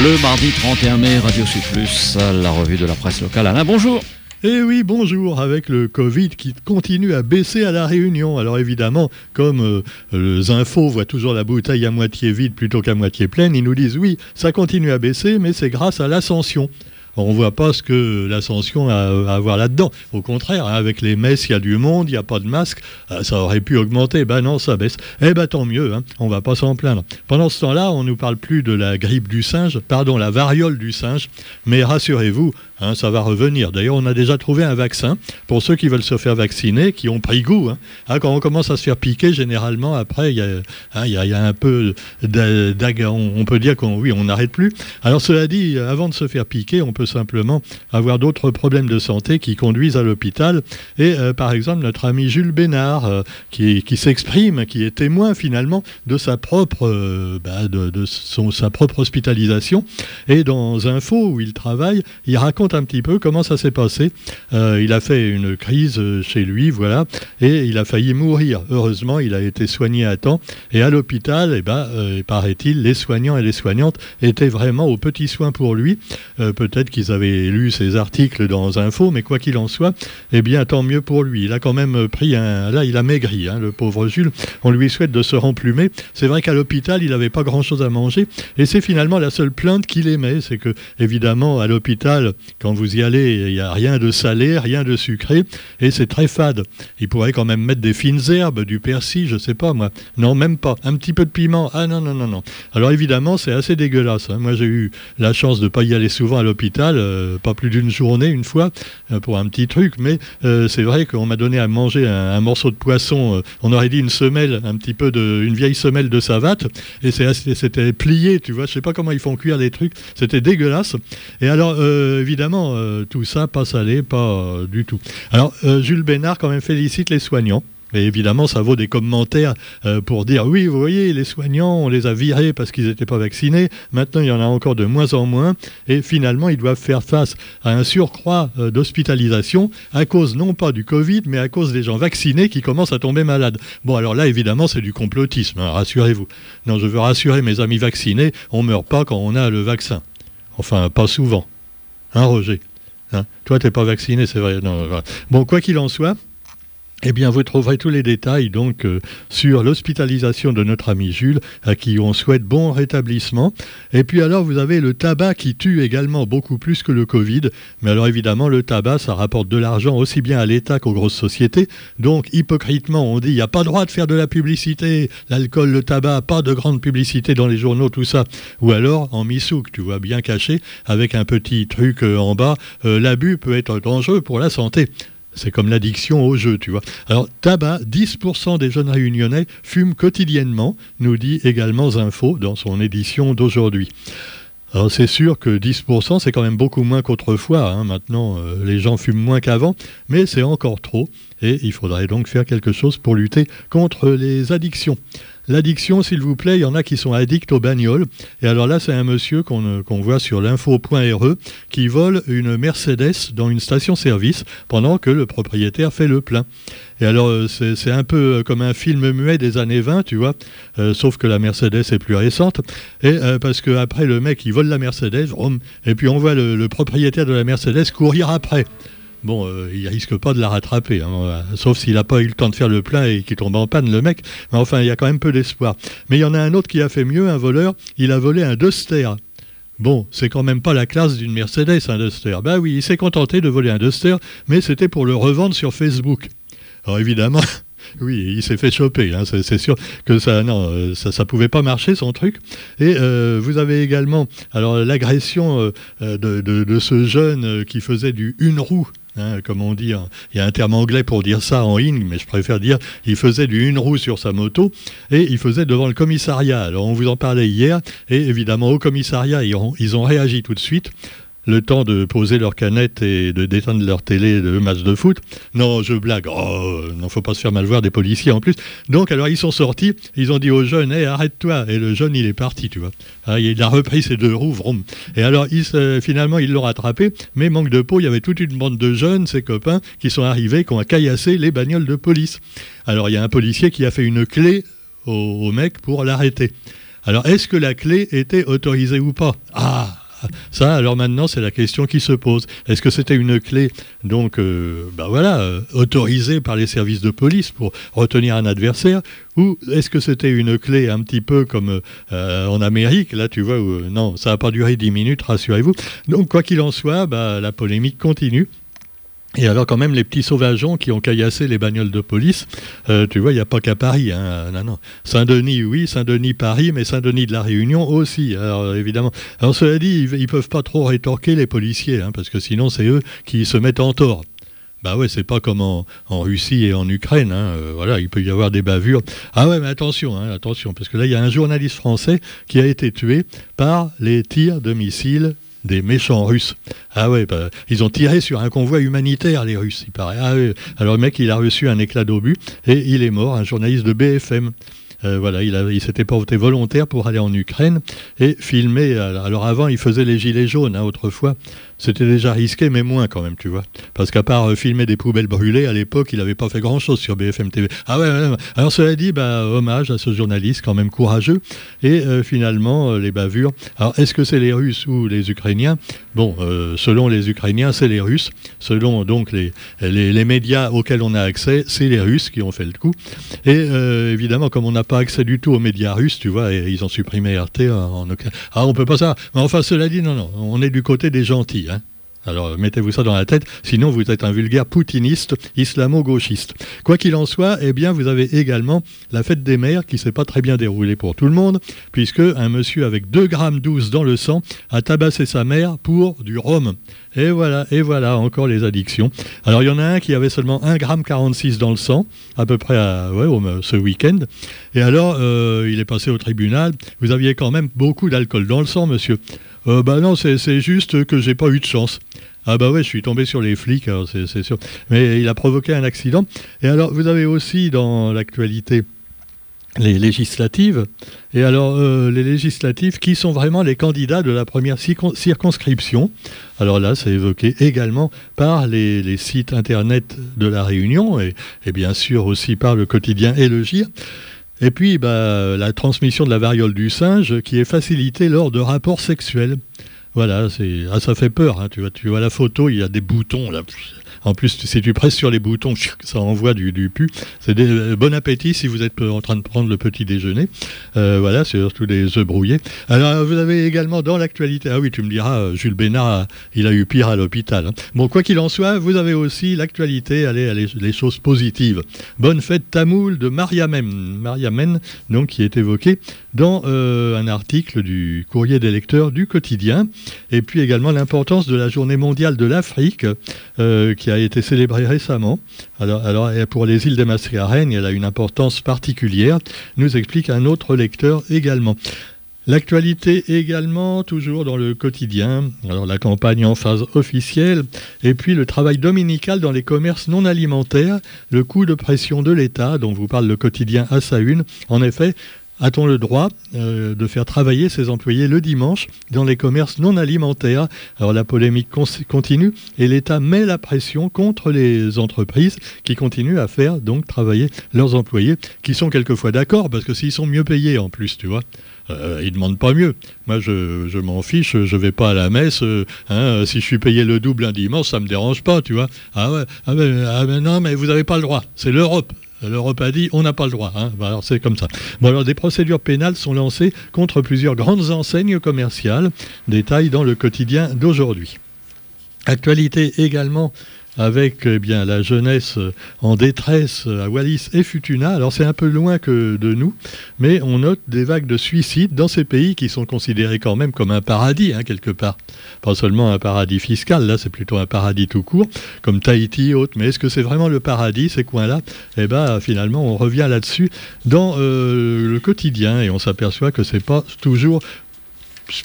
Le mardi 31 mai, Radio Sud Plus, la revue de la presse locale. Alain, bonjour. Eh oui, bonjour, avec le Covid qui continue à baisser à la Réunion. Alors évidemment, comme euh, les infos voient toujours la bouteille à moitié vide plutôt qu'à moitié pleine, ils nous disent oui, ça continue à baisser, mais c'est grâce à l'ascension on ne voit pas ce que l'ascension a à voir là-dedans. Au contraire, hein, avec les messes, il y a du monde, il n'y a pas de masque, euh, ça aurait pu augmenter. Ben non, ça baisse. Eh ben tant mieux, hein, on va pas s'en plaindre. Pendant ce temps-là, on ne nous parle plus de la grippe du singe, pardon, la variole du singe, mais rassurez-vous, hein, ça va revenir. D'ailleurs, on a déjà trouvé un vaccin pour ceux qui veulent se faire vacciner, qui ont pris goût. Ah, quand on commence à se faire piquer, généralement, après, il y, a un peu on, on peut dire qu'on oui, on n'arrête plus. Alors cela dit, avant de se faire piquer, on peut simplement avoir d'autres problèmes de santé qui conduisent à l'hôpital. Et euh, par exemple, notre ami Jules Bénard, euh, qui, s'exprime, qui est témoin finalement de sa propre, euh, bah, de, son, sa propre hospitalisation. Et dans Info, où il travaille, il raconte un petit peu comment ça s'est passé. il a fait une crise chez lui, voilà, et il a failli mourir. Heureusement, il a été soigné à temps. Et à l'hôpital, eh ben, paraît-il, les soignants et les soignantes étaient vraiment aux petits soins pour lui. Peut-être qu'ils avaient lu ses articles dans Info, mais quoi qu'il en soit, eh bien, tant mieux pour lui. Il a quand même pris un. Là, il a maigri, hein, le pauvre Jules. On lui souhaite de se remplumer. C'est vrai qu'à l'hôpital, il n'avait pas grand-chose à manger. Et c'est finalement la seule plainte qu'il aimait. C'est que, évidemment, à l'hôpital, quand vous y allez, il n'y a rien de salé, rien de sucré. Et c'est très fade. Il pourrait quand même mettre des fines herbes, du persil, je sais pas moi. Non, même pas. Un petit peu de piment. Ah non, non, non, non. Alors évidemment, c'est assez dégueulasse. Hein. Moi, j'ai eu la chance de ne pas y aller souvent à l'hôpital. Euh, pas plus d'une journée, une fois, euh, pour un petit truc, mais euh, c'est vrai qu'on m'a donné à manger un, morceau de poisson, on aurait dit une semelle, un petit peu de, une vieille semelle de savate, et c'était plié, tu vois, je sais pas comment ils font cuire les trucs, c'était dégueulasse. Et alors, évidemment, tout ça, pas salé, pas du tout. Alors, Jules Bénard, quand même, félicite les soignants. Et évidemment, ça vaut des commentaires euh, pour dire oui, vous voyez, les soignants, on les a virés parce qu'ils n'étaient pas vaccinés. Maintenant, il y en a encore de moins en moins. Et finalement, ils doivent faire face à un surcroît euh, d'hospitalisation à cause non pas du Covid, mais à cause des gens vaccinés qui commencent à tomber malades. Bon, alors là, évidemment, c'est du complotisme, hein, rassurez-vous. Non, je veux rassurer mes amis vaccinés, on ne meurt pas quand on a le vaccin. Enfin, pas souvent. Hein, Roger? Hein? Toi, tu n'es pas vacciné, c'est vrai. bon, quoi qu'il en soit, eh bien, vous trouverez tous les détails donc euh, sur l'hospitalisation de notre ami Jules, à qui on souhaite bon rétablissement. Et puis alors, vous avez le tabac qui tue également beaucoup plus que le Covid. Mais alors évidemment, le tabac, ça rapporte de l'argent aussi bien à l'État qu'aux grosses sociétés. Donc, hypocritement, on dit il n'y a pas droit de faire de la publicité. L'alcool, le tabac, pas de grande publicité dans les journaux, tout ça. Ou alors, en misouk, tu vois, bien caché, avec un petit truc euh, en bas, euh, l'abus peut être dangereux pour la santé. C'est comme l'addiction au jeu, tu vois. Alors, tabac, 10% des jeunes réunionnais fument quotidiennement, nous dit également Zinfo dans son édition d'aujourd'hui. Alors c'est sûr que 10%, c'est quand même beaucoup moins qu'autrefois. Hein. Maintenant, euh, les gens fument moins qu'avant, mais c'est encore trop. Et il faudrait donc faire quelque chose pour lutter contre les addictions. L'addiction, s'il vous plaît, il y en a qui sont addicts aux bagnoles. Et alors là, c'est un monsieur qu'on voit sur l'info.re qui vole une Mercedes dans une station-service pendant que le propriétaire fait le plein. Et alors, euh, c'est un peu euh, comme un film muet des années 20, tu vois, euh, sauf que la Mercedes est plus récente. Et parce qu'après, le mec, il vole la Mercedes, et puis on voit le propriétaire de la Mercedes courir après. Bon, euh, il risque pas de la rattraper, hein, sauf s'il n'a pas eu le temps de faire le plein et qu'il tombe en panne, le mec. Mais enfin, il y a quand même peu d'espoir. Mais il y en a un autre qui a fait mieux, un voleur. Il a volé un Duster. Bon, c'est quand même pas la classe d'une Mercedes, un Duster. Ben oui, il s'est contenté de voler un Duster, mais c'était pour le revendre sur Facebook. Alors évidemment, oui, il s'est fait choper. Hein, c'est sûr que ça, non, euh, ça, pouvait pas marcher son truc. Et euh, vous avez également, alors l'agression de, ce jeune qui faisait du une roue Hein, comme on dit, hein. il y a un terme anglais pour dire ça en ing, mais je préfère dire il faisait du une roue sur sa moto et il faisait devant le commissariat. Alors on vous en parlait hier et évidemment au commissariat ils ont réagi tout de suite le temps de poser leur canette et de détendre leur télé de match de foot. Non, je blague. Oh, non, faut pas se faire mal voir des policiers en plus. Donc, alors, ils sont sortis, ils ont dit au jeune, hé, arrête-toi. Et le jeune, il est parti, tu vois. Ah, il a repris ses deux roues, vroom. Et alors, finalement, ils l'ont rattrapé, mais manque de peau, il y avait toute une bande de jeunes, ses copains, qui sont arrivés, qui ont caillassé les bagnoles de police. Alors, il y a un policier qui a fait une clé au mec pour l'arrêter. Alors, est-ce que la clé était autorisée ou pas? Ah ça, alors maintenant, c'est la question qui se pose. Est-ce que c'était une clé, donc, bah voilà, euh, autorisée par les services de police pour retenir un adversaire, ou est-ce que c'était une clé un petit peu comme euh, en Amérique, là, tu vois, où, non, ça n'a pas duré dix minutes, rassurez-vous. Donc, quoi qu'il en soit, bah, la polémique continue. Et alors quand même les petits sauvageons qui ont caillassé les bagnoles de police, euh, tu vois, il n'y a pas qu'à Paris. Hein. Non, non. Saint-Denis, oui, Saint-Denis, Paris, mais Saint-Denis de la Réunion aussi, alors évidemment. Alors cela dit, ils ne peuvent pas trop rétorquer les policiers, hein, parce que sinon c'est eux qui se mettent en tort. Bah ouais, c'est pas comme en, Russie et en Ukraine. Hein. Euh, voilà, il peut y avoir des bavures. Ah ouais, mais attention, attention, parce que là, il y a un journaliste français qui a été tué par les tirs de missiles des méchants Russes. Ah ouais, bah, ils ont tiré sur un convoi humanitaire, les Russes, il paraît. Ah Alors le mec, il a reçu un éclat d'obus et il est mort, un journaliste de BFM. Euh, voilà, il, s'était porté volontaire pour aller en Ukraine et filmer. Alors avant, il faisait les gilets jaunes hein, autrefois. C'était déjà risqué, mais moins quand même, tu vois. Parce qu'à part euh, filmer des poubelles brûlées, à l'époque, il n'avait pas fait grand-chose sur BFM TV. Ah ouais, ouais, alors cela dit, bah, hommage à ce journaliste quand même courageux. Et euh, finalement, les bavures. Alors, est-ce que c'est les Russes ou les Ukrainiens? Bon, selon les Ukrainiens, c'est les Russes. Selon donc les, les, médias auxquels on a accès, c'est les Russes qui ont fait le coup. Et évidemment, comme on n'a pas accès du tout aux médias russes, tu vois, et ils ont supprimé RT en, Ah, on peut pas ça. Mais enfin, cela dit, non, non, on est du côté des gentils. Hein. Alors mettez-vous ça dans la tête, sinon vous êtes un vulgaire poutiniste, islamo-gauchiste. Quoi qu'il en soit, eh bien vous avez également la fête des mères qui s'est pas très bien déroulée pour tout le monde, puisque un monsieur avec 2 grammes 12 dans le sang a tabassé sa mère pour du rhum. Et voilà, et voilà, encore les addictions. Alors il y en a un qui avait seulement 1 gramme 46 dans le sang, à peu près ce week-end. Et alors, euh, il est passé au tribunal. Vous aviez quand même beaucoup d'alcool dans le sang, monsieur. Euh, bah non, c'est juste que j'ai pas eu de chance. Ah bah ouais, je suis tombé sur les flics, c'est sûr. Mais il a provoqué un accident. Et alors, vous avez aussi dans l'actualité les législatives. Et alors, euh, les législatives, qui sont vraiment les candidats de la première circonscription Alors là, c'est évoqué également par les, sites Internet de la Réunion et, bien sûr aussi par le quotidien et. Et puis, bah, la transmission de la variole du singe qui est facilitée lors de rapports sexuels. Voilà, c'est ah, ça fait peur. Hein, tu, vois, tu vois la photo, il y a des boutons là. En plus, si tu presses sur les boutons, ça envoie du, pu. C'est euh, bon appétit si vous êtes en train de prendre le petit déjeuner. Euh, voilà, c'est surtout des œufs brouillés. Alors, vous avez également dans l'actualité, ah oui, tu me diras, euh, Jules Bénard, il a eu pire à l'hôpital. Hein. Bon, quoi qu'il en soit, vous avez aussi l'actualité, allez, les choses positives. Bonne fête tamoul de Mariamen, Mariamen, donc qui est évoqué dans un article du Courrier des lecteurs du quotidien. Et puis également l'importance de la Journée mondiale de l'Afrique, qui a été célébrée récemment. Alors, pour les îles des Mascareignes, elle a une importance particulière, nous explique un autre lecteur également. L'actualité également, toujours dans le quotidien. Alors la campagne en phase officielle, et puis le travail dominical dans les commerces non alimentaires, le coup de pression de l'État, dont vous parle le quotidien à sa une. En effet, a-t-on le droit euh, de faire travailler ses employés le dimanche dans les commerces non alimentaires? Alors la polémique continue et l'État met la pression contre les entreprises qui continuent à faire donc travailler leurs employés, qui sont quelquefois d'accord parce que s'ils sont mieux payés en plus, tu vois. Euh, ils demandent pas mieux. Moi, je, m'en fiche, je vais pas à la messe. Euh, hein, si je suis payé le double un dimanche, ça me dérange pas, tu vois. Ah ouais, ah ben, ah ben non, mais vous n'avez pas le droit. C'est l'Europe. L'Europe a dit on n'a pas le droit. Hein. alors c'est comme ça. Alors des procédures pénales sont lancées contre plusieurs grandes enseignes commerciales. Détail dans le quotidien d'aujourd'hui. Actualité également avec eh bien, la jeunesse en détresse à Wallis et Futuna. Alors c'est un peu loin que de nous, mais on note des vagues de suicides dans ces pays qui sont considérés quand même comme un paradis, hein, quelque part. Pas seulement un paradis fiscal, là c'est plutôt un paradis tout court, comme Tahiti et autres. Mais est-ce que c'est vraiment le paradis, ces coins-là? Eh bien finalement on revient là-dessus dans euh, le quotidien et on s'aperçoit que c'est pas toujours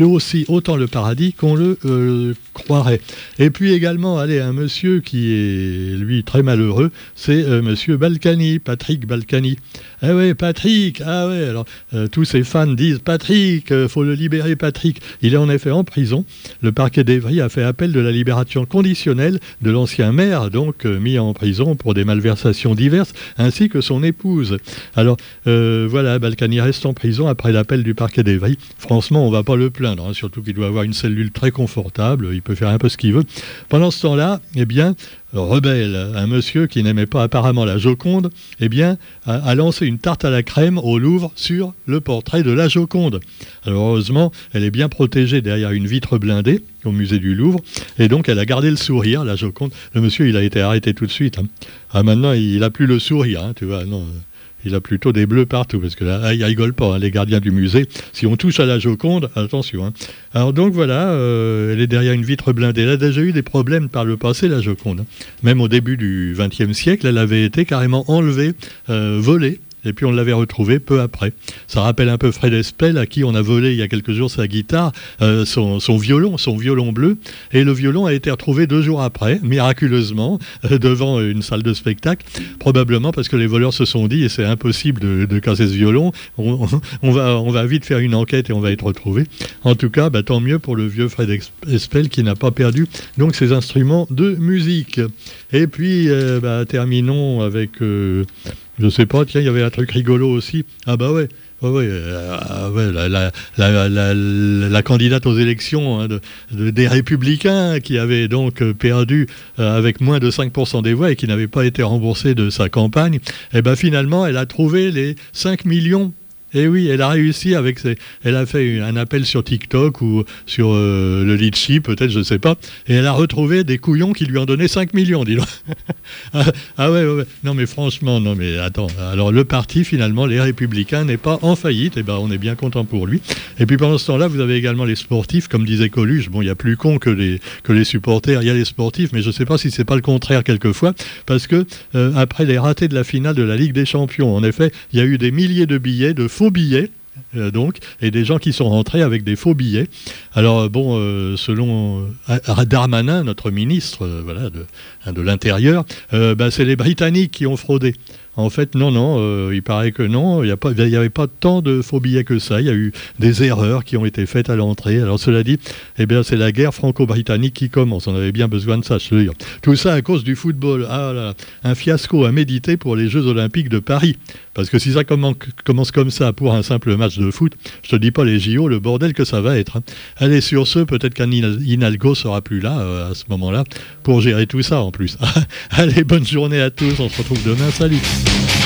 aussi autant le paradis qu'on le euh, croirait. Et puis également, allez, un monsieur qui est, lui, très malheureux, c'est euh, monsieur Balkany, Patrick Balkany. Ah ouais, Patrick, ah ouais, alors euh, tous ses fans disent Patrick, faut le libérer, Patrick. Il est en effet en prison. Le parquet d'Evry a fait appel de la libération conditionnelle de l'ancien maire, donc mis en prison pour des malversations diverses, ainsi que son épouse. Alors voilà, Balkany reste en prison après l'appel du parquet d'Evry. Franchement, on va pas le plaindre, hein, surtout qu'il doit avoir une cellule très confortable, il peut faire un peu ce qu'il veut. Pendant ce temps-là, eh bien, rebelle, un monsieur qui n'aimait pas apparemment la Joconde, eh bien, a, lancé une tarte à la crème au Louvre sur le portrait de la Joconde. Heureusement, elle est bien protégée derrière une vitre blindée au musée du Louvre, et donc elle a gardé le sourire, la Joconde. Le monsieur, il a été arrêté tout de suite. Hein. Ah, maintenant, il n'a plus le sourire, hein, tu vois. Non, il a plutôt des bleus partout, parce que là, ils rigolent pas, hein, les gardiens du musée. Si on touche à la Joconde, attention. Hein. Alors donc voilà, euh, elle est derrière une vitre blindée. Elle a déjà eu des problèmes par le passé, la Joconde. Hein. Même au début du XXe siècle, elle avait été carrément enlevée, euh, volée et puis on l'avait retrouvé peu après. Ça rappelle un peu Fred Espel, à qui on a volé il y a quelques jours sa guitare, euh, son, violon, son violon bleu, et le violon a été retrouvé deux jours après, miraculeusement, euh, devant une salle de spectacle, probablement parce que les voleurs se sont dit, et c'est impossible de, casser ce violon, on, va, on va vite faire une enquête et on va être retrouvé. En tout cas, bah, tant mieux pour le vieux Fred Espel qui n'a pas perdu donc ses instruments de musique. Et puis, euh, bah, terminons avec je sais pas, tiens, il y avait un truc rigolo aussi. Ah bah ouais. ouais, euh, la, candidate aux élections hein, des Républicains qui avait donc perdu euh, avec moins de 5% des voix et qui n'avait pas été remboursée de sa campagne, et eh ben finalement elle a trouvé les 5 millions et eh oui, elle a réussi avec ses... Elle a fait un appel sur TikTok ou sur euh, le Litchi, peut-être, je ne sais pas. Et elle a retrouvé des couillons qui lui ont donné 5 millions, dis ah, ah ouais, ouais, Non, mais franchement, non, mais attends. Alors, le parti, finalement, les Républicains, n'est pas en faillite. Et eh ben, on est bien content pour lui. Et puis, pendant ce temps-là, vous avez également les sportifs, comme disait Coluche. Bon, il y a plus con que les, que les supporters. Il y a les sportifs, mais je ne sais pas si c'est pas le contraire quelquefois. Parce que, euh, après les ratés de la finale de la Ligue des Champions, en effet, il y a eu des milliers de billets de faux billets. Euh, donc, et des gens qui sont rentrés avec des faux billets. Alors, euh, bon, euh, selon Darmanin, notre ministre voilà, de, hein, de l'Intérieur, bah, c'est les Britanniques qui ont fraudé. En fait, non, non, euh, il paraît que non, il n'y avait pas tant de faux billets que ça. Il y a eu des erreurs qui ont été faites à l'entrée. Alors, cela dit, eh bien, c'est la guerre franco-britannique qui commence. On avait bien besoin de ça, je. Tout ça à cause du football. Ah un fiasco à méditer pour les Jeux Olympiques de Paris. Parce que si ça commence comme ça pour un simple match de foot, je te dis pas les JO, le bordel que ça va être. Hein. Allez, sur ce, peut-être qu'un Inalgo sera plus là euh, à ce moment-là pour gérer tout ça en plus. Allez, bonne journée à tous. On se retrouve demain. Salut. Thank you.